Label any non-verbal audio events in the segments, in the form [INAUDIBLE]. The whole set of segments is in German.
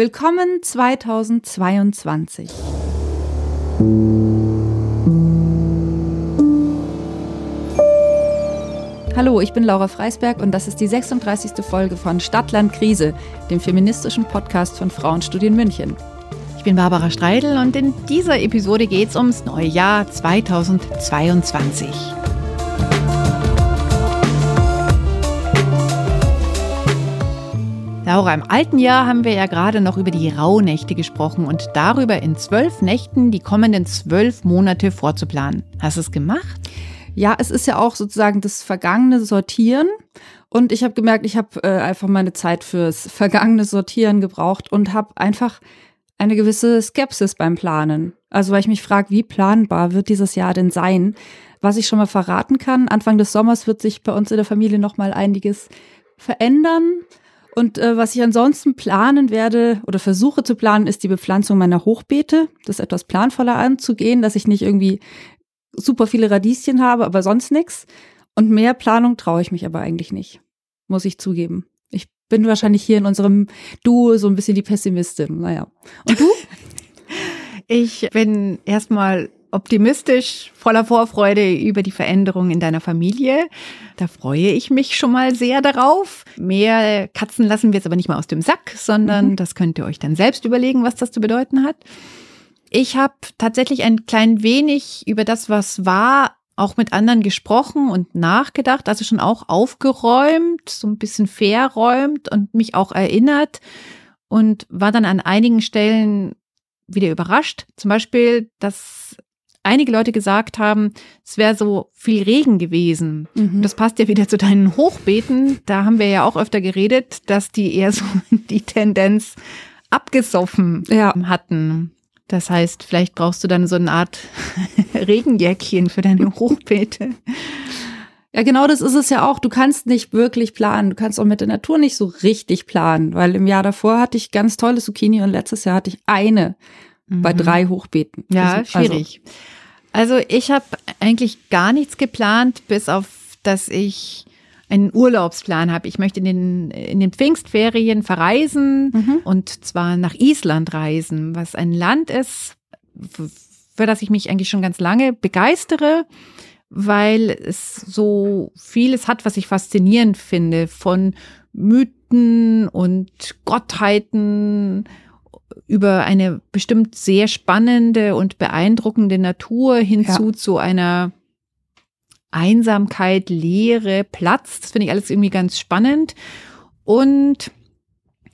Willkommen 2022. Hallo, ich bin Laura Freisberg und das ist die 36. Folge von Stadtland Krise, dem feministischen Podcast von Frauenstudien München. Ich bin Barbara Streidel und in dieser Episode geht es ums neue Jahr 2022. Laura, im alten Jahr haben wir ja gerade noch über die Rauhnächte gesprochen und darüber in zwölf Nächten die kommenden zwölf Monate vorzuplanen. Hast du es gemacht? Ja, es ist ja auch sozusagen das vergangene Sortieren. Und ich habe gemerkt, ich habe äh, einfach meine Zeit fürs vergangene Sortieren gebraucht und habe einfach eine gewisse Skepsis beim Planen. Also weil ich mich frage, wie planbar wird dieses Jahr denn sein? Was ich schon mal verraten kann, Anfang des Sommers wird sich bei uns in der Familie noch mal einiges verändern. Und äh, was ich ansonsten planen werde oder versuche zu planen, ist die Bepflanzung meiner Hochbeete, das etwas planvoller anzugehen, dass ich nicht irgendwie super viele Radieschen habe, aber sonst nichts. Und mehr Planung traue ich mich aber eigentlich nicht, muss ich zugeben. Ich bin wahrscheinlich hier in unserem Duo so ein bisschen die Pessimistin. Naja. Und du? [LAUGHS] Ich bin erstmal optimistisch, voller Vorfreude über die Veränderung in deiner Familie. Da freue ich mich schon mal sehr darauf. Mehr Katzen lassen wir jetzt aber nicht mal aus dem Sack, sondern mhm. das könnt ihr euch dann selbst überlegen, was das zu bedeuten hat. Ich habe tatsächlich ein klein wenig über das, was war, auch mit anderen gesprochen und nachgedacht, also schon auch aufgeräumt, so ein bisschen verräumt und mich auch erinnert und war dann an einigen Stellen wieder überrascht. Zum Beispiel, dass einige Leute gesagt haben, es wäre so viel Regen gewesen. Mhm. Das passt ja wieder zu deinen Hochbeeten. Da haben wir ja auch öfter geredet, dass die eher so [LAUGHS] die Tendenz abgesoffen ja. hatten. Das heißt, vielleicht brauchst du dann so eine Art [LAUGHS] Regenjäckchen für deine Hochbeete. Ja, genau das ist es ja auch. Du kannst nicht wirklich planen. Du kannst auch mit der Natur nicht so richtig planen, weil im Jahr davor hatte ich ganz tolle Zucchini und letztes Jahr hatte ich eine mhm. bei drei Hochbeeten. Ja, also, schwierig. Also, also ich habe eigentlich gar nichts geplant, bis auf, dass ich einen Urlaubsplan habe. Ich möchte in den, in den Pfingstferien verreisen mhm. und zwar nach Island reisen, was ein Land ist, für das ich mich eigentlich schon ganz lange begeistere, weil es so vieles hat, was ich faszinierend finde, von Mythen und Gottheiten über eine bestimmt sehr spannende und beeindruckende Natur hinzu ja. zu einer Einsamkeit, Leere, Platz. Das finde ich alles irgendwie ganz spannend. Und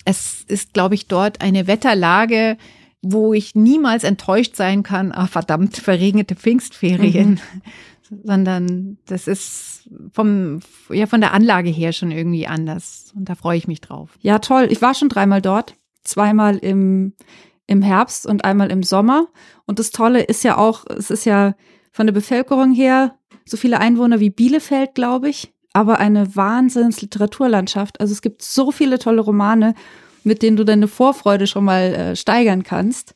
es ist, glaube ich, dort eine Wetterlage, wo ich niemals enttäuscht sein kann, ah, verdammt, verregnete Pfingstferien. Mhm. [LAUGHS] Sondern das ist vom, ja, von der Anlage her schon irgendwie anders. Und da freue ich mich drauf. Ja, toll. Ich war schon dreimal dort. Zweimal im, im Herbst und einmal im Sommer. Und das Tolle ist ja auch, es ist ja von der Bevölkerung her so viele Einwohner wie Bielefeld, glaube ich, aber eine wahnsinns Literaturlandschaft. Also es gibt so viele tolle Romane, mit denen du deine Vorfreude schon mal äh, steigern kannst.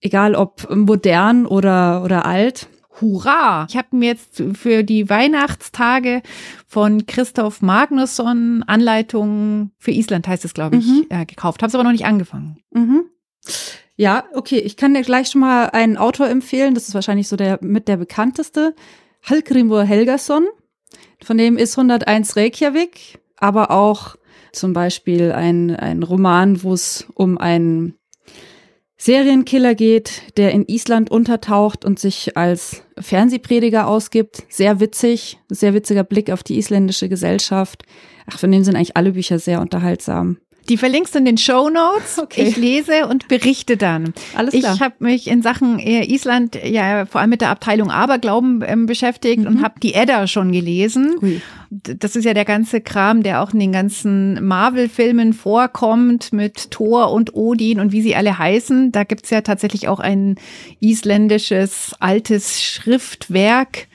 Egal ob modern oder, oder alt. Hurra! Ich habe mir jetzt für die Weihnachtstage von Christoph Magnusson Anleitungen für Island heißt es, glaube ich, mhm. äh, gekauft. Habe es aber noch nicht angefangen. Mhm. Ja, okay. Ich kann dir gleich schon mal einen Autor empfehlen. Das ist wahrscheinlich so der mit der bekannteste. Hallgrimur Helgason. Von dem ist 101 Reykjavik, aber auch zum Beispiel ein, ein Roman, wo es um einen Serienkiller geht, der in Island untertaucht und sich als Fernsehprediger ausgibt. Sehr witzig, sehr witziger Blick auf die isländische Gesellschaft. Ach, von dem sind eigentlich alle Bücher sehr unterhaltsam. Die verlinkst du in den Show Notes. Okay. Ich lese und berichte dann. Alles klar. Ich habe mich in Sachen äh, Island ja vor allem mit der Abteilung Aberglauben ähm, beschäftigt mhm. und habe die Edda schon gelesen. Ui. Das ist ja der ganze Kram, der auch in den ganzen Marvel-Filmen vorkommt mit Thor und Odin und wie sie alle heißen. Da gibt's ja tatsächlich auch ein isländisches altes Schriftwerk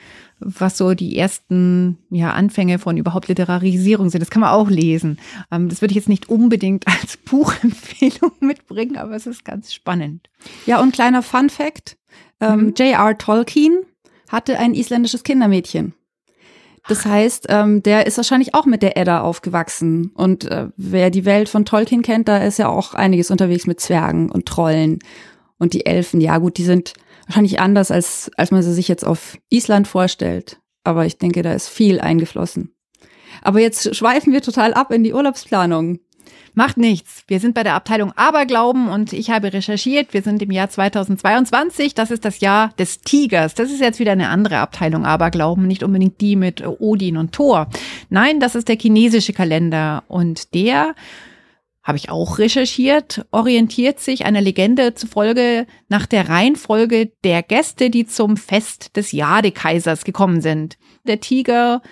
was so die ersten ja, Anfänge von überhaupt Literarisierung sind. Das kann man auch lesen. Ähm, das würde ich jetzt nicht unbedingt [LAUGHS] als Buchempfehlung mitbringen, aber es ist ganz spannend. Ja, und kleiner Fun Fact. Ähm, mhm. J.R. Tolkien hatte ein isländisches Kindermädchen. Das heißt, ähm, der ist wahrscheinlich auch mit der Edda aufgewachsen. Und äh, wer die Welt von Tolkien kennt, da ist ja auch einiges unterwegs mit Zwergen und Trollen und die Elfen. Ja gut, die sind wahrscheinlich anders, als, als man sie sich jetzt auf Island vorstellt. Aber ich denke, da ist viel eingeflossen. Aber jetzt schweifen wir total ab in die Urlaubsplanung. Macht nichts. Wir sind bei der Abteilung Aberglauben und ich habe recherchiert. Wir sind im Jahr 2022. Das ist das Jahr des Tigers. Das ist jetzt wieder eine andere Abteilung Aberglauben, nicht unbedingt die mit Odin und Thor. Nein, das ist der chinesische Kalender und der habe ich auch recherchiert, orientiert sich einer Legende zufolge nach der Reihenfolge der Gäste, die zum Fest des Jadekaisers gekommen sind. Der Tiger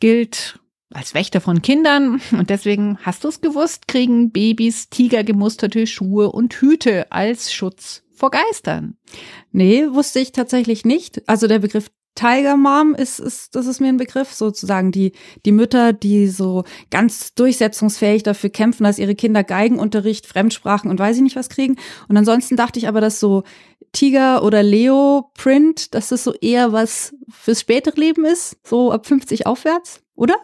gilt als Wächter von Kindern und deswegen, hast du es gewusst, kriegen Babys tigergemusterte Schuhe und Hüte als Schutz vor Geistern. Nee, wusste ich tatsächlich nicht. Also der Begriff Tiger Mom ist, ist, das ist mir ein Begriff, sozusagen die, die Mütter, die so ganz durchsetzungsfähig dafür kämpfen, dass ihre Kinder Geigenunterricht, Fremdsprachen und weiß ich nicht was kriegen. Und ansonsten dachte ich aber, dass so Tiger oder Leo Print, dass das so eher was fürs spätere Leben ist, so ab 50 aufwärts, oder?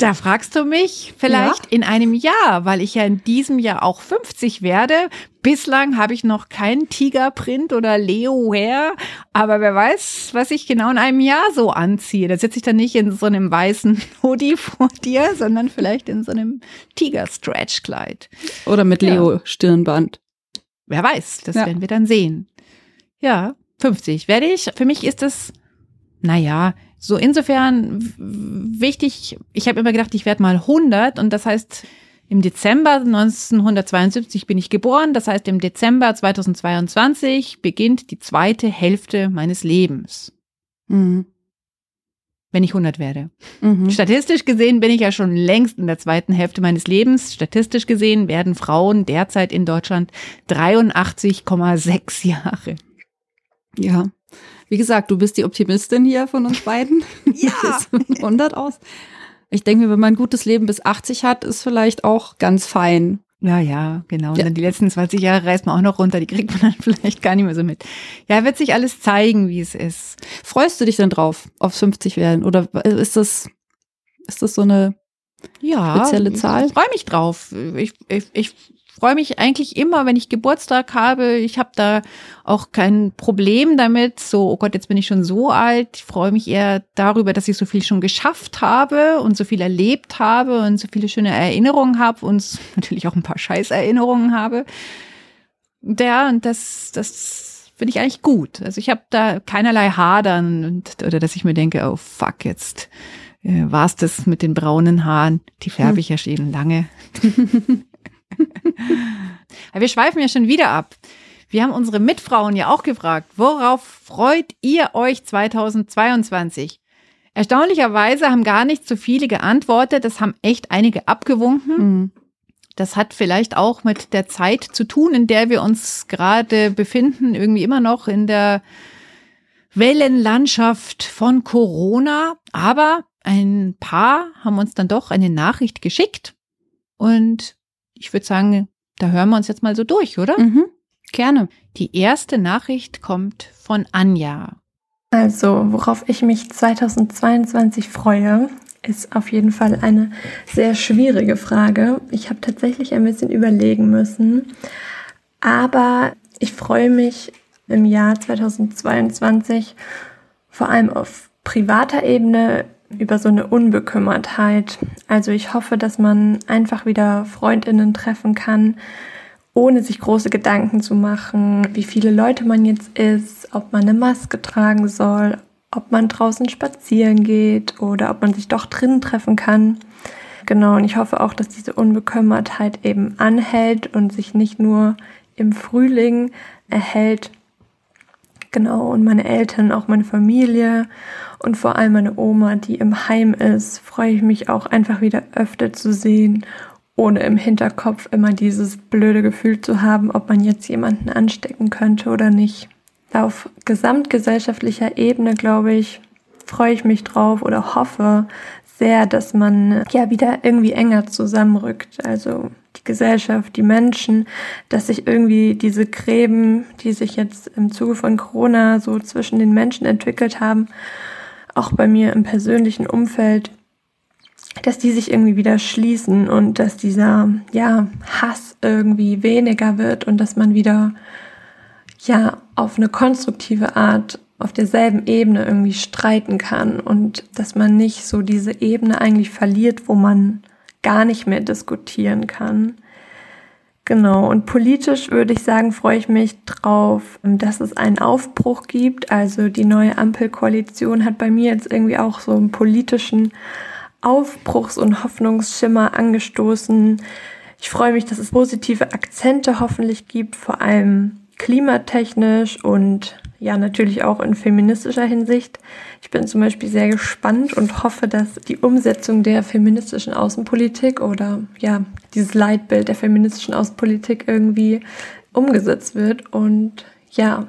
Da fragst du mich vielleicht ja? in einem Jahr, weil ich ja in diesem Jahr auch 50 werde. Bislang habe ich noch keinen Tigerprint oder Leo Hair, aber wer weiß, was ich genau in einem Jahr so anziehe. Da sitze ich dann nicht in so einem weißen [LAUGHS] Hoodie vor dir, sondern vielleicht in so einem Tiger-Stretch-Kleid. Oder mit Leo-Stirnband. Wer weiß, das ja. werden wir dann sehen. Ja, 50 werde ich. Für mich ist das, naja, so insofern wichtig, ich habe immer gedacht, ich werde mal 100 und das heißt, im Dezember 1972 bin ich geboren, das heißt, im Dezember 2022 beginnt die zweite Hälfte meines Lebens. Mhm. Wenn ich 100 werde. Mhm. Statistisch gesehen bin ich ja schon längst in der zweiten Hälfte meines Lebens. Statistisch gesehen werden Frauen derzeit in Deutschland 83,6 Jahre. Ja. Wie gesagt, du bist die Optimistin hier von uns beiden. [LAUGHS] Ja. [LAUGHS] 100 aus. Ich denke mir, wenn man ein gutes Leben bis 80 hat, ist vielleicht auch ganz fein. Ja, ja, genau. Und ja. dann die letzten 20 Jahre reißt man auch noch runter, die kriegt man dann [LAUGHS] vielleicht gar nicht mehr so mit. Ja, wird sich alles zeigen, wie es ist. Freust du dich denn drauf, aufs 50 werden? Oder ist das, ist das so eine ja, spezielle Zahl? Ich freue mich drauf. Ich, ich, ich freue mich eigentlich immer, wenn ich Geburtstag habe. Ich habe da auch kein Problem damit. So, oh Gott, jetzt bin ich schon so alt. Ich freue mich eher darüber, dass ich so viel schon geschafft habe und so viel erlebt habe und so viele schöne Erinnerungen habe und [LAUGHS] natürlich auch ein paar Scheißerinnerungen habe. Ja, und das, das finde ich eigentlich gut. Also ich habe da keinerlei Hadern und, oder dass ich mir denke, oh fuck, jetzt äh, war es das mit den braunen Haaren. Die färbe hm. ich ja schon lange. [LAUGHS] Wir schweifen ja schon wieder ab. Wir haben unsere Mitfrauen ja auch gefragt, worauf freut ihr euch 2022? Erstaunlicherweise haben gar nicht so viele geantwortet. Das haben echt einige abgewunken. Mhm. Das hat vielleicht auch mit der Zeit zu tun, in der wir uns gerade befinden, irgendwie immer noch in der Wellenlandschaft von Corona. Aber ein paar haben uns dann doch eine Nachricht geschickt und ich würde sagen, da hören wir uns jetzt mal so durch, oder? Mhm, gerne. Die erste Nachricht kommt von Anja. Also, worauf ich mich 2022 freue, ist auf jeden Fall eine sehr schwierige Frage. Ich habe tatsächlich ein bisschen überlegen müssen. Aber ich freue mich im Jahr 2022 vor allem auf privater Ebene über so eine Unbekümmertheit. Also ich hoffe, dass man einfach wieder Freundinnen treffen kann, ohne sich große Gedanken zu machen, wie viele Leute man jetzt ist, ob man eine Maske tragen soll, ob man draußen spazieren geht oder ob man sich doch drinnen treffen kann. Genau, und ich hoffe auch, dass diese Unbekümmertheit eben anhält und sich nicht nur im Frühling erhält. Genau, und meine Eltern, auch meine Familie und vor allem meine Oma, die im Heim ist, freue ich mich auch einfach wieder öfter zu sehen, ohne im Hinterkopf immer dieses blöde Gefühl zu haben, ob man jetzt jemanden anstecken könnte oder nicht. Auf gesamtgesellschaftlicher Ebene, glaube ich, freue ich mich drauf oder hoffe sehr, dass man ja wieder irgendwie enger zusammenrückt. Also die Gesellschaft, die Menschen, dass sich irgendwie diese Gräben, die sich jetzt im Zuge von Corona so zwischen den Menschen entwickelt haben, auch bei mir im persönlichen Umfeld, dass die sich irgendwie wieder schließen und dass dieser, ja, Hass irgendwie weniger wird und dass man wieder, ja, auf eine konstruktive Art auf derselben Ebene irgendwie streiten kann und dass man nicht so diese Ebene eigentlich verliert, wo man gar nicht mehr diskutieren kann. Genau, und politisch würde ich sagen, freue ich mich drauf, dass es einen Aufbruch gibt. Also die neue Ampelkoalition hat bei mir jetzt irgendwie auch so einen politischen Aufbruchs- und Hoffnungsschimmer angestoßen. Ich freue mich, dass es positive Akzente hoffentlich gibt, vor allem klimatechnisch und ja natürlich auch in feministischer Hinsicht. Ich bin zum Beispiel sehr gespannt und hoffe, dass die Umsetzung der feministischen Außenpolitik oder ja dieses Leitbild der feministischen Außenpolitik irgendwie umgesetzt wird und ja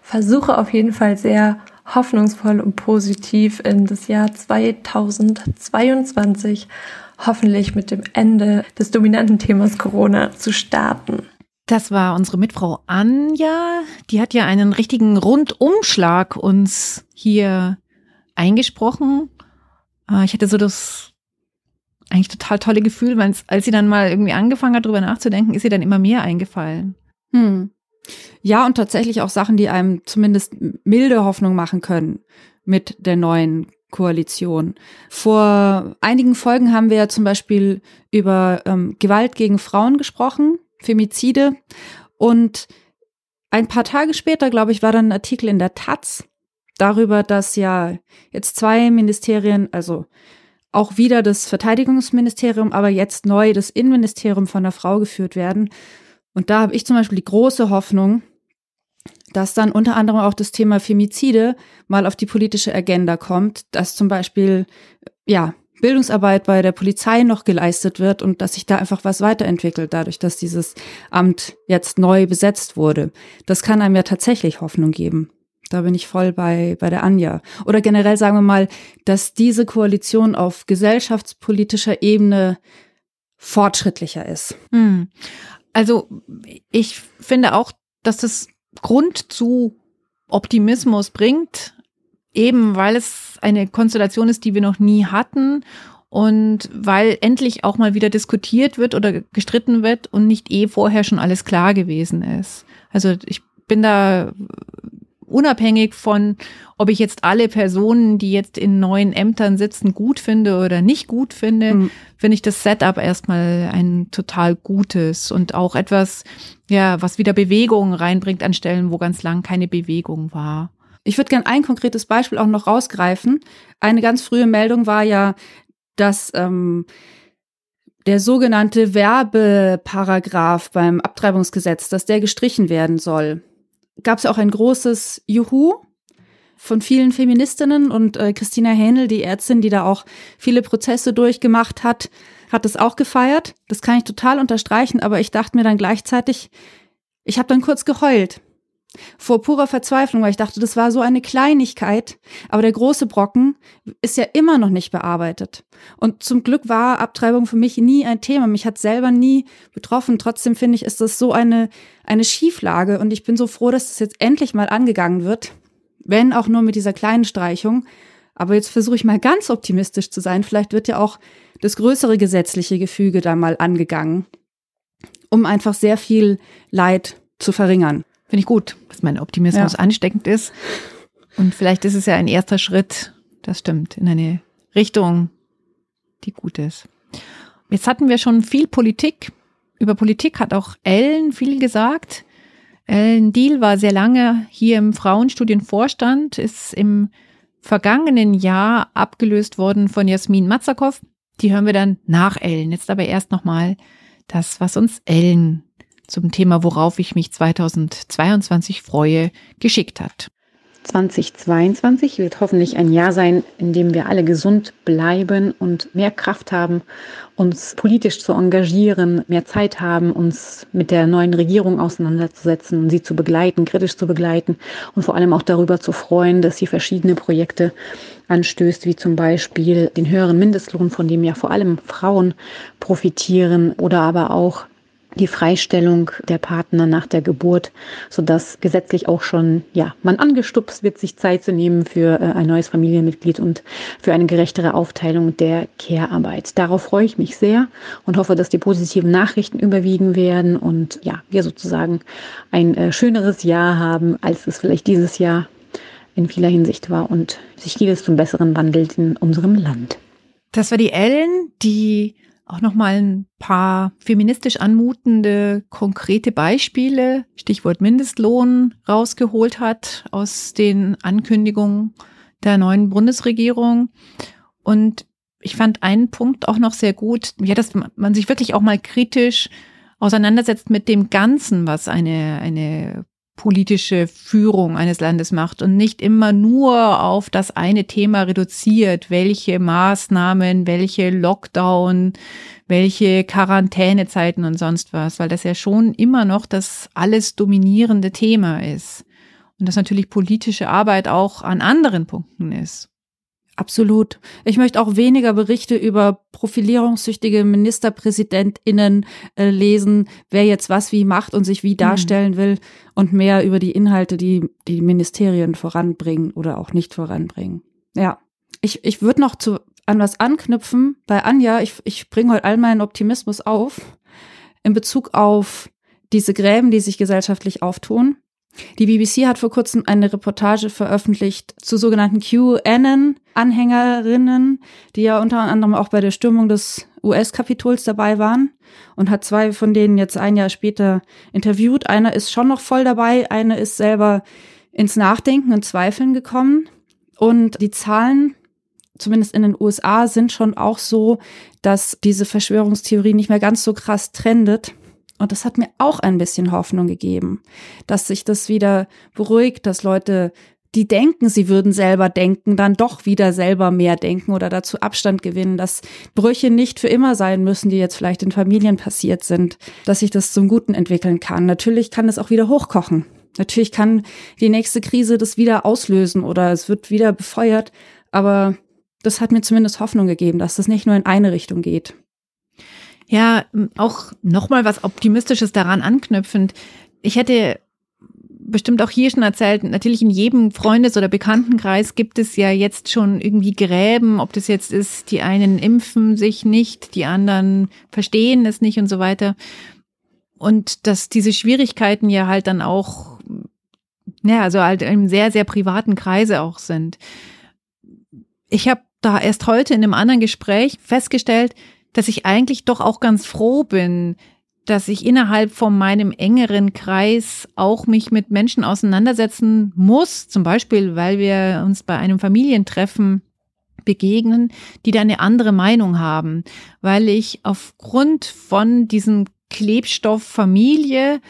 versuche auf jeden Fall sehr hoffnungsvoll und positiv in das Jahr 2022 hoffentlich mit dem Ende des dominanten Themas Corona zu starten. Das war unsere Mitfrau Anja. Die hat ja einen richtigen Rundumschlag uns hier eingesprochen. Äh, ich hatte so das eigentlich total tolle Gefühl, weil als sie dann mal irgendwie angefangen hat, darüber nachzudenken, ist ihr dann immer mehr eingefallen. Hm. Ja, und tatsächlich auch Sachen, die einem zumindest milde Hoffnung machen können mit der neuen Koalition. Vor einigen Folgen haben wir ja zum Beispiel über ähm, Gewalt gegen Frauen gesprochen Femizide. Und ein paar Tage später, glaube ich, war dann ein Artikel in der Taz darüber, dass ja jetzt zwei Ministerien, also auch wieder das Verteidigungsministerium, aber jetzt neu das Innenministerium von der Frau geführt werden. Und da habe ich zum Beispiel die große Hoffnung, dass dann unter anderem auch das Thema Femizide mal auf die politische Agenda kommt, dass zum Beispiel ja Bildungsarbeit bei der Polizei noch geleistet wird und dass sich da einfach was weiterentwickelt, dadurch, dass dieses Amt jetzt neu besetzt wurde. Das kann einem ja tatsächlich Hoffnung geben. Da bin ich voll bei, bei der Anja. Oder generell sagen wir mal, dass diese Koalition auf gesellschaftspolitischer Ebene fortschrittlicher ist. Hm. Also ich finde auch, dass es Grund zu Optimismus bringt, eben weil es eine Konstellation ist, die wir noch nie hatten und weil endlich auch mal wieder diskutiert wird oder gestritten wird und nicht eh vorher schon alles klar gewesen ist. Also ich bin da unabhängig von, ob ich jetzt alle Personen, die jetzt in neuen Ämtern sitzen, gut finde oder nicht gut finde, mhm. finde ich das Setup erstmal ein total gutes und auch etwas, ja, was wieder Bewegung reinbringt an Stellen, wo ganz lang keine Bewegung war. Ich würde gern ein konkretes Beispiel auch noch rausgreifen. Eine ganz frühe Meldung war ja, dass ähm, der sogenannte Werbeparagraph beim Abtreibungsgesetz, dass der gestrichen werden soll. Gab es ja auch ein großes Juhu von vielen Feministinnen und äh, Christina Hähnel, die Ärztin, die da auch viele Prozesse durchgemacht hat, hat es auch gefeiert. Das kann ich total unterstreichen, aber ich dachte mir dann gleichzeitig, ich habe dann kurz geheult, vor purer Verzweiflung, weil ich dachte, das war so eine Kleinigkeit, aber der große Brocken ist ja immer noch nicht bearbeitet. Und zum Glück war Abtreibung für mich nie ein Thema. Mich hat selber nie betroffen. Trotzdem finde ich, ist das so eine, eine Schieflage und ich bin so froh, dass das jetzt endlich mal angegangen wird. Wenn auch nur mit dieser kleinen Streichung. Aber jetzt versuche ich mal ganz optimistisch zu sein. Vielleicht wird ja auch das größere gesetzliche Gefüge da mal angegangen, um einfach sehr viel Leid zu verringern. Finde ich gut, dass mein Optimismus ja. ansteckend ist. Und vielleicht ist es ja ein erster Schritt, das stimmt, in eine Richtung, die gut ist. Jetzt hatten wir schon viel Politik. Über Politik hat auch Ellen viel gesagt. Ellen Diel war sehr lange hier im Frauenstudienvorstand, ist im vergangenen Jahr abgelöst worden von Jasmin Matzakow. Die hören wir dann nach Ellen. Jetzt aber erst nochmal das, was uns Ellen zum Thema, worauf ich mich 2022 freue, geschickt hat. 2022 wird hoffentlich ein Jahr sein, in dem wir alle gesund bleiben und mehr Kraft haben, uns politisch zu engagieren, mehr Zeit haben, uns mit der neuen Regierung auseinanderzusetzen und sie zu begleiten, kritisch zu begleiten und vor allem auch darüber zu freuen, dass sie verschiedene Projekte anstößt, wie zum Beispiel den höheren Mindestlohn, von dem ja vor allem Frauen profitieren oder aber auch die Freistellung der Partner nach der Geburt, sodass gesetzlich auch schon, ja, man angestupst wird, sich Zeit zu nehmen für äh, ein neues Familienmitglied und für eine gerechtere Aufteilung der Care-Arbeit. Darauf freue ich mich sehr und hoffe, dass die positiven Nachrichten überwiegen werden und ja, wir sozusagen ein äh, schöneres Jahr haben, als es vielleicht dieses Jahr in vieler Hinsicht war und sich vieles zum Besseren wandelt in unserem Land. Das war die Ellen, die auch noch mal ein paar feministisch anmutende konkrete Beispiele, Stichwort Mindestlohn, rausgeholt hat aus den Ankündigungen der neuen Bundesregierung. Und ich fand einen Punkt auch noch sehr gut, ja, dass man sich wirklich auch mal kritisch auseinandersetzt mit dem Ganzen, was eine, eine politische Führung eines Landes macht und nicht immer nur auf das eine Thema reduziert, welche Maßnahmen, welche Lockdown, welche Quarantänezeiten und sonst was, weil das ja schon immer noch das alles dominierende Thema ist. Und dass natürlich politische Arbeit auch an anderen Punkten ist. Absolut. Ich möchte auch weniger Berichte über profilierungssüchtige MinisterpräsidentInnen äh, lesen, wer jetzt was wie macht und sich wie darstellen mhm. will und mehr über die Inhalte, die die Ministerien voranbringen oder auch nicht voranbringen. Ja. Ich, ich würde noch zu, an was anknüpfen bei Anja. Ich, ich bringe heute all meinen Optimismus auf in Bezug auf diese Gräben, die sich gesellschaftlich auftun. Die BBC hat vor kurzem eine Reportage veröffentlicht zu sogenannten QAnon-Anhängerinnen, die ja unter anderem auch bei der Stürmung des US-Kapitols dabei waren und hat zwei von denen jetzt ein Jahr später interviewt. Einer ist schon noch voll dabei, eine ist selber ins Nachdenken und Zweifeln gekommen. Und die Zahlen, zumindest in den USA, sind schon auch so, dass diese Verschwörungstheorie nicht mehr ganz so krass trendet und das hat mir auch ein bisschen Hoffnung gegeben, dass sich das wieder beruhigt, dass Leute, die denken, sie würden selber denken, dann doch wieder selber mehr denken oder dazu Abstand gewinnen, dass Brüche nicht für immer sein müssen, die jetzt vielleicht in Familien passiert sind, dass sich das zum Guten entwickeln kann. Natürlich kann es auch wieder hochkochen. Natürlich kann die nächste Krise das wieder auslösen oder es wird wieder befeuert. Aber das hat mir zumindest Hoffnung gegeben, dass das nicht nur in eine Richtung geht. Ja, auch nochmal was Optimistisches daran anknüpfend. Ich hätte bestimmt auch hier schon erzählt, natürlich in jedem Freundes- oder Bekanntenkreis gibt es ja jetzt schon irgendwie Gräben, ob das jetzt ist, die einen impfen sich nicht, die anderen verstehen es nicht und so weiter. Und dass diese Schwierigkeiten ja halt dann auch, ja, also halt im sehr, sehr privaten Kreise auch sind. Ich habe da erst heute in einem anderen Gespräch festgestellt, dass ich eigentlich doch auch ganz froh bin, dass ich innerhalb von meinem engeren Kreis auch mich mit Menschen auseinandersetzen muss, zum Beispiel, weil wir uns bei einem Familientreffen begegnen, die da eine andere Meinung haben, weil ich aufgrund von diesem Klebstoff Familie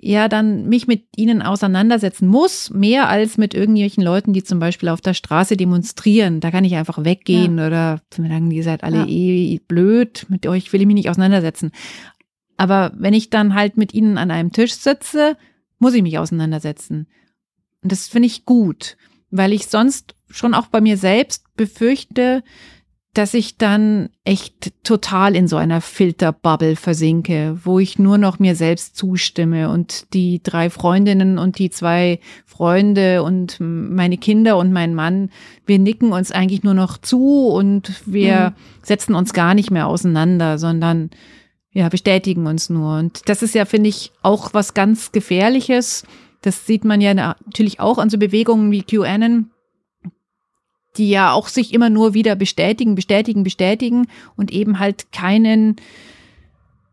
ja dann mich mit ihnen auseinandersetzen muss, mehr als mit irgendwelchen Leuten, die zum Beispiel auf der Straße demonstrieren. Da kann ich einfach weggehen ja. oder sagen, ihr seid alle ja. eh blöd, mit euch will ich mich nicht auseinandersetzen. Aber wenn ich dann halt mit ihnen an einem Tisch sitze, muss ich mich auseinandersetzen. Und das finde ich gut, weil ich sonst schon auch bei mir selbst befürchte, dass ich dann echt total in so einer Filterbubble versinke, wo ich nur noch mir selbst zustimme und die drei Freundinnen und die zwei Freunde und meine Kinder und mein Mann, wir nicken uns eigentlich nur noch zu und wir mhm. setzen uns gar nicht mehr auseinander, sondern ja, bestätigen uns nur. Und das ist ja, finde ich, auch was ganz Gefährliches. Das sieht man ja natürlich auch an so Bewegungen wie QAnon die ja auch sich immer nur wieder bestätigen, bestätigen, bestätigen und eben halt keinen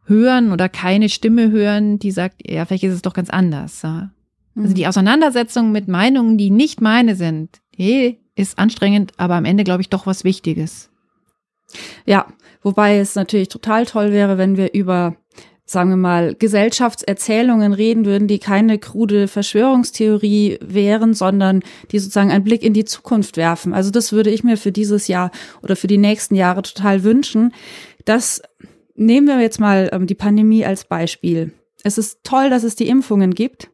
hören oder keine Stimme hören, die sagt, ja, vielleicht ist es doch ganz anders. Ja. Also die mhm. Auseinandersetzung mit Meinungen, die nicht meine sind, hey, ist anstrengend, aber am Ende glaube ich doch was Wichtiges. Ja, wobei es natürlich total toll wäre, wenn wir über sagen wir mal, Gesellschaftserzählungen reden würden, die keine krude Verschwörungstheorie wären, sondern die sozusagen einen Blick in die Zukunft werfen. Also das würde ich mir für dieses Jahr oder für die nächsten Jahre total wünschen. Das nehmen wir jetzt mal ähm, die Pandemie als Beispiel. Es ist toll, dass es die Impfungen gibt,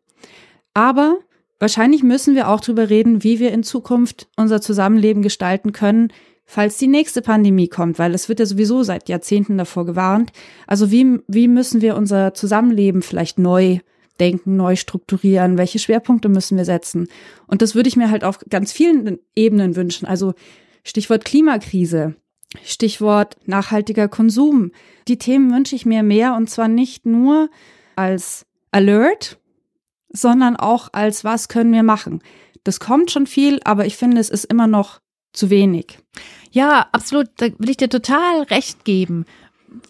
aber wahrscheinlich müssen wir auch darüber reden, wie wir in Zukunft unser Zusammenleben gestalten können, falls die nächste Pandemie kommt, weil es wird ja sowieso seit Jahrzehnten davor gewarnt. Also wie, wie müssen wir unser Zusammenleben vielleicht neu denken, neu strukturieren? Welche Schwerpunkte müssen wir setzen? Und das würde ich mir halt auf ganz vielen Ebenen wünschen. Also Stichwort Klimakrise, Stichwort nachhaltiger Konsum. Die Themen wünsche ich mir mehr und zwar nicht nur als Alert, sondern auch als was können wir machen. Das kommt schon viel, aber ich finde, es ist immer noch zu wenig. Ja, absolut. Da will ich dir total recht geben.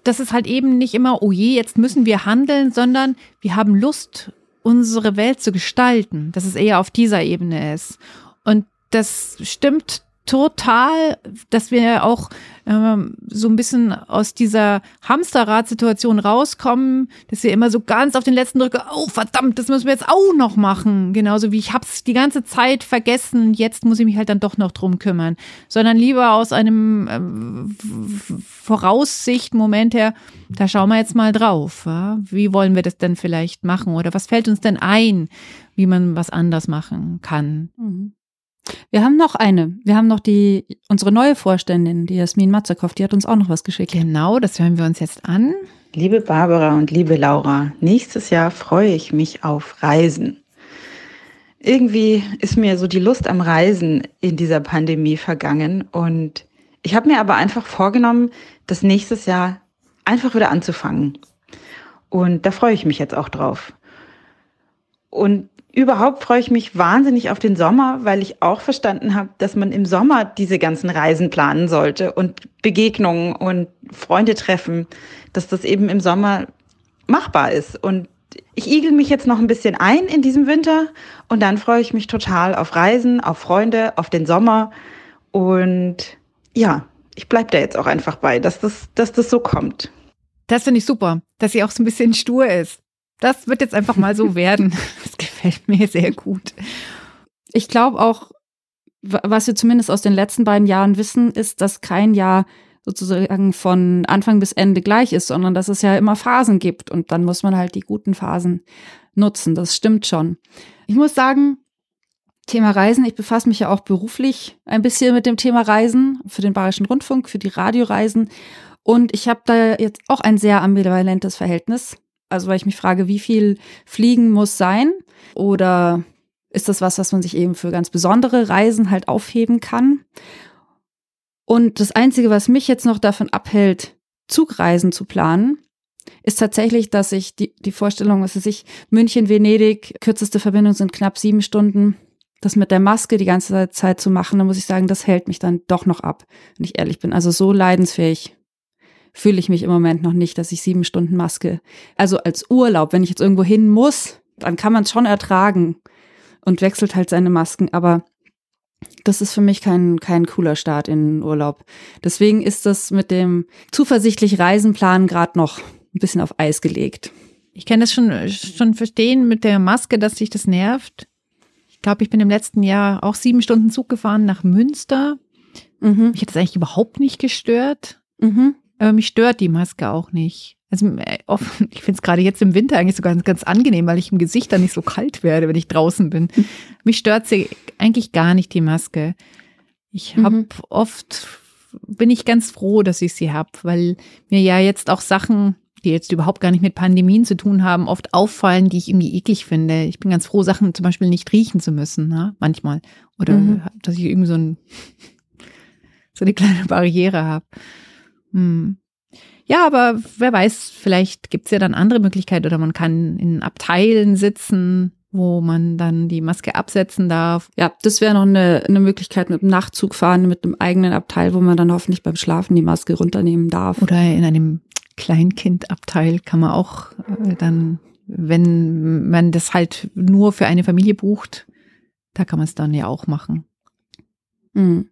Das ist halt eben nicht immer, oh je, jetzt müssen wir handeln, sondern wir haben Lust, unsere Welt zu gestalten. Dass es eher auf dieser Ebene ist. Und das stimmt total, dass wir auch ähm, so ein bisschen aus dieser Hamsterrad-Situation rauskommen, dass wir immer so ganz auf den letzten Drücker, oh verdammt, das müssen wir jetzt auch noch machen. Genauso wie ich hab's die ganze Zeit vergessen, jetzt muss ich mich halt dann doch noch drum kümmern. Sondern lieber aus einem ähm, Voraussicht-Moment her, da schauen wir jetzt mal drauf. Ja? Wie wollen wir das denn vielleicht machen? Oder was fällt uns denn ein, wie man was anders machen kann? Mhm. Wir haben noch eine. Wir haben noch die, unsere neue Vorständin, die Jasmin Matzakow, die hat uns auch noch was geschickt. Genau, das hören wir uns jetzt an. Liebe Barbara und liebe Laura, nächstes Jahr freue ich mich auf Reisen. Irgendwie ist mir so die Lust am Reisen in dieser Pandemie vergangen und ich habe mir aber einfach vorgenommen, das nächstes Jahr einfach wieder anzufangen. Und da freue ich mich jetzt auch drauf. Und Überhaupt freue ich mich wahnsinnig auf den Sommer, weil ich auch verstanden habe, dass man im Sommer diese ganzen Reisen planen sollte und Begegnungen und Freunde treffen, dass das eben im Sommer machbar ist. Und ich igel mich jetzt noch ein bisschen ein in diesem Winter und dann freue ich mich total auf Reisen, auf Freunde, auf den Sommer. Und ja, ich bleibe da jetzt auch einfach bei, dass das, dass das so kommt. Das finde ich super, dass sie auch so ein bisschen stur ist. Das wird jetzt einfach mal so [LAUGHS] werden. Das gefällt mir sehr gut. Ich glaube auch, was wir zumindest aus den letzten beiden Jahren wissen, ist, dass kein Jahr sozusagen von Anfang bis Ende gleich ist, sondern dass es ja immer Phasen gibt und dann muss man halt die guten Phasen nutzen. Das stimmt schon. Ich muss sagen, Thema Reisen, ich befasse mich ja auch beruflich ein bisschen mit dem Thema Reisen für den Bayerischen Rundfunk, für die Radioreisen und ich habe da jetzt auch ein sehr ambivalentes Verhältnis also weil ich mich frage, wie viel Fliegen muss sein? Oder ist das was, was man sich eben für ganz besondere Reisen halt aufheben kann? Und das Einzige, was mich jetzt noch davon abhält, Zugreisen zu planen, ist tatsächlich, dass ich die, die Vorstellung, was weiß ich, München, Venedig, kürzeste Verbindung sind knapp sieben Stunden. Das mit der Maske die ganze Zeit zu machen, da muss ich sagen, das hält mich dann doch noch ab, wenn ich ehrlich bin. Also so leidensfähig fühle ich mich im Moment noch nicht, dass ich sieben Stunden Maske, also als Urlaub, wenn ich jetzt irgendwo hin muss, dann kann man es schon ertragen und wechselt halt seine Masken, aber das ist für mich kein, kein cooler Start in den Urlaub. Deswegen ist das mit dem zuversichtlich Reisenplan gerade noch ein bisschen auf Eis gelegt. Ich kann das schon, schon verstehen mit der Maske, dass sich das nervt. Ich glaube, ich bin im letzten Jahr auch sieben Stunden Zug gefahren nach Münster. Mhm. Mich hat das eigentlich überhaupt nicht gestört. Mhm. Aber mich stört die Maske auch nicht. Also äh, [LAUGHS] ich finde es gerade jetzt im Winter eigentlich sogar ganz, ganz angenehm, weil ich im Gesicht dann nicht so kalt werde, wenn ich draußen bin. [LAUGHS] Mich stört sie eigentlich gar nicht, die Maske. Ich habe mhm. oft, bin ich ganz froh, dass ich sie habe, weil mir ja jetzt auch Sachen, die jetzt überhaupt gar nicht mit Pandemien zu tun haben, oft auffallen, die ich irgendwie eklig finde. Ich bin ganz froh, Sachen zum Beispiel nicht riechen zu müssen, ne? manchmal. Oder mhm. dass ich irgendwie so, ein, [LAUGHS] so eine kleine Barriere habe. Hm. Ja, aber wer weiß, vielleicht gibt's ja dann andere Möglichkeiten oder man kann in Abteilen sitzen, wo man dann die Maske absetzen darf. Ja, das wäre noch eine, eine Möglichkeit mit dem Nachtzug fahren, mit einem eigenen Abteil, wo man dann hoffentlich beim Schlafen die Maske runternehmen darf. Oder in einem Kleinkindabteil kann man auch äh, dann, wenn man das halt nur für eine Familie bucht, da kann man es dann ja auch machen. Mhm.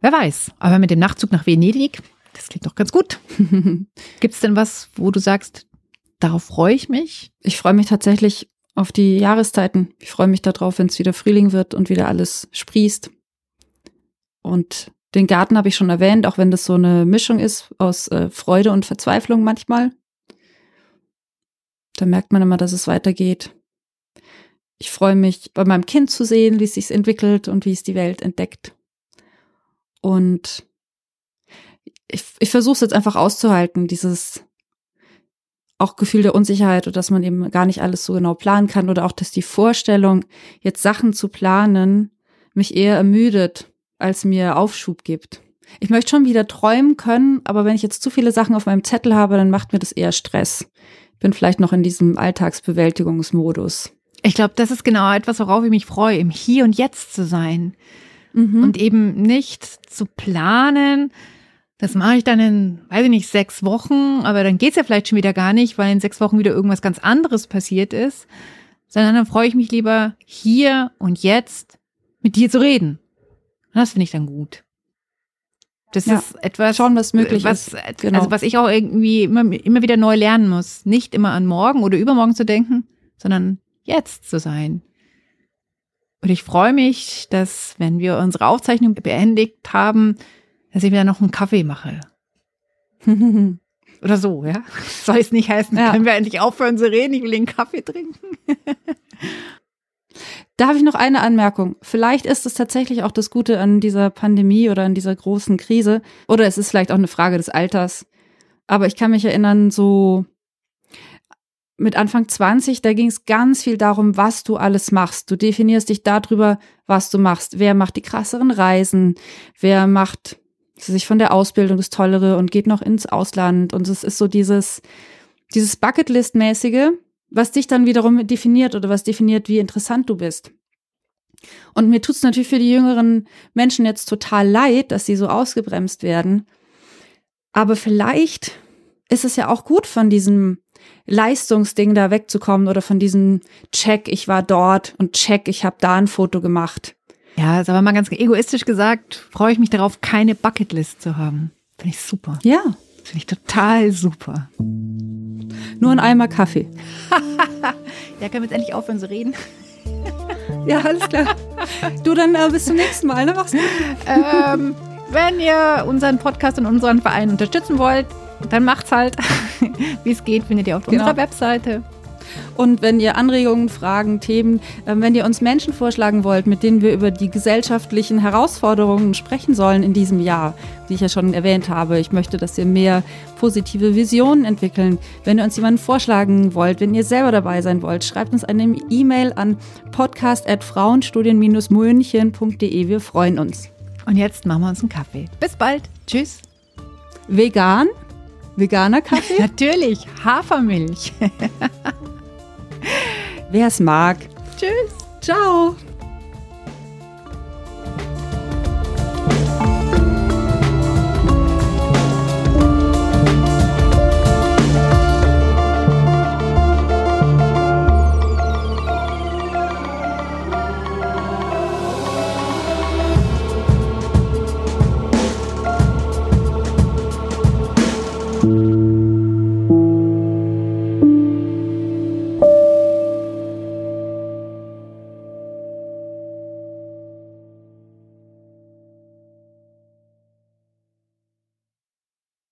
Wer weiß. Aber mit dem Nachtzug nach Venedig, das klingt doch ganz gut. [LAUGHS] Gibt es denn was, wo du sagst, darauf freue ich mich? Ich freue mich tatsächlich auf die Jahreszeiten. Ich freue mich darauf, wenn es wieder Frühling wird und wieder alles sprießt. Und den Garten habe ich schon erwähnt, auch wenn das so eine Mischung ist aus äh, Freude und Verzweiflung manchmal. Da merkt man immer, dass es weitergeht. Ich freue mich, bei meinem Kind zu sehen, wie es sich entwickelt und wie es die Welt entdeckt. Und versuche es jetzt einfach auszuhalten, dieses auch Gefühl der Unsicherheit oder dass man eben gar nicht alles so genau planen kann oder auch, dass die Vorstellung, jetzt Sachen zu planen, mich eher ermüdet, als mir Aufschub gibt. Ich möchte schon wieder träumen können, aber wenn ich jetzt zu viele Sachen auf meinem Zettel habe, dann macht mir das eher Stress. Ich bin vielleicht noch in diesem Alltagsbewältigungsmodus. Ich glaube, das ist genau etwas, worauf ich mich freue, im Hier und Jetzt zu sein. Mhm. Und eben nicht zu planen, das mache ich dann in, weiß ich nicht, sechs Wochen, aber dann geht's ja vielleicht schon wieder gar nicht, weil in sechs Wochen wieder irgendwas ganz anderes passiert ist. Sondern dann freue ich mich lieber hier und jetzt mit dir zu reden. Und das finde ich dann gut. Das ja, ist etwas, schauen, was möglich was, ist. Genau. Also was ich auch irgendwie immer, immer wieder neu lernen muss. Nicht immer an morgen oder übermorgen zu denken, sondern jetzt zu sein. Und ich freue mich, dass, wenn wir unsere Aufzeichnung beendigt haben, dass ich mir noch einen Kaffee mache. [LAUGHS] Oder so, ja. Soll es nicht heißen, ja. können wir endlich aufhören zu reden, ich will den Kaffee trinken. [LAUGHS] Da habe ich noch eine Anmerkung. Vielleicht ist es tatsächlich auch das Gute an dieser Pandemie oder an dieser großen Krise. Oder es ist vielleicht auch eine Frage des Alters. Aber ich kann mich erinnern, so mit Anfang 20, da ging es ganz viel darum, was du alles machst. Du definierst dich darüber, was du machst. Wer macht die krasseren Reisen? Wer macht sich von der Ausbildung das Tollere und geht noch ins Ausland. Und es ist so dieses, dieses Bucketlist-mäßige, was dich dann wiederum definiert oder was definiert, wie interessant du bist. Und mir tut es natürlich für die jüngeren Menschen jetzt total leid, dass sie so ausgebremst werden. Aber vielleicht ist es ja auch gut, von diesem Leistungsding da wegzukommen oder von diesem Check, ich war dort und Check, ich habe da ein Foto gemacht. Ja, ist aber mal ganz egoistisch gesagt, freue ich mich darauf, keine Bucketlist zu haben. Finde ich super. Ja. Finde ich total super. Nur ein Eimer Kaffee. [LAUGHS] ja, können wir jetzt endlich aufhören zu reden? [LAUGHS] ja, alles klar. Du dann äh, bis zum nächsten Mal, ne? Mach's gut. Ähm, wenn ihr unseren Podcast und unseren Verein unterstützen wollt, dann macht's halt. [LAUGHS] Wie es geht, findet ihr auf genau. unserer Webseite. Und wenn ihr Anregungen, Fragen, Themen, äh, wenn ihr uns Menschen vorschlagen wollt, mit denen wir über die gesellschaftlichen Herausforderungen sprechen sollen in diesem Jahr, die ich ja schon erwähnt habe, ich möchte, dass wir mehr positive Visionen entwickeln. Wenn ihr uns jemanden vorschlagen wollt, wenn ihr selber dabei sein wollt, schreibt uns eine E-Mail an podcast.frauenstudien-münchen.de. Wir freuen uns. Und jetzt machen wir uns einen Kaffee. Bis bald. Tschüss. Vegan? Veganer Kaffee? [LAUGHS] Natürlich, Hafermilch. [LAUGHS] Wer es mag. Tschüss. Ciao.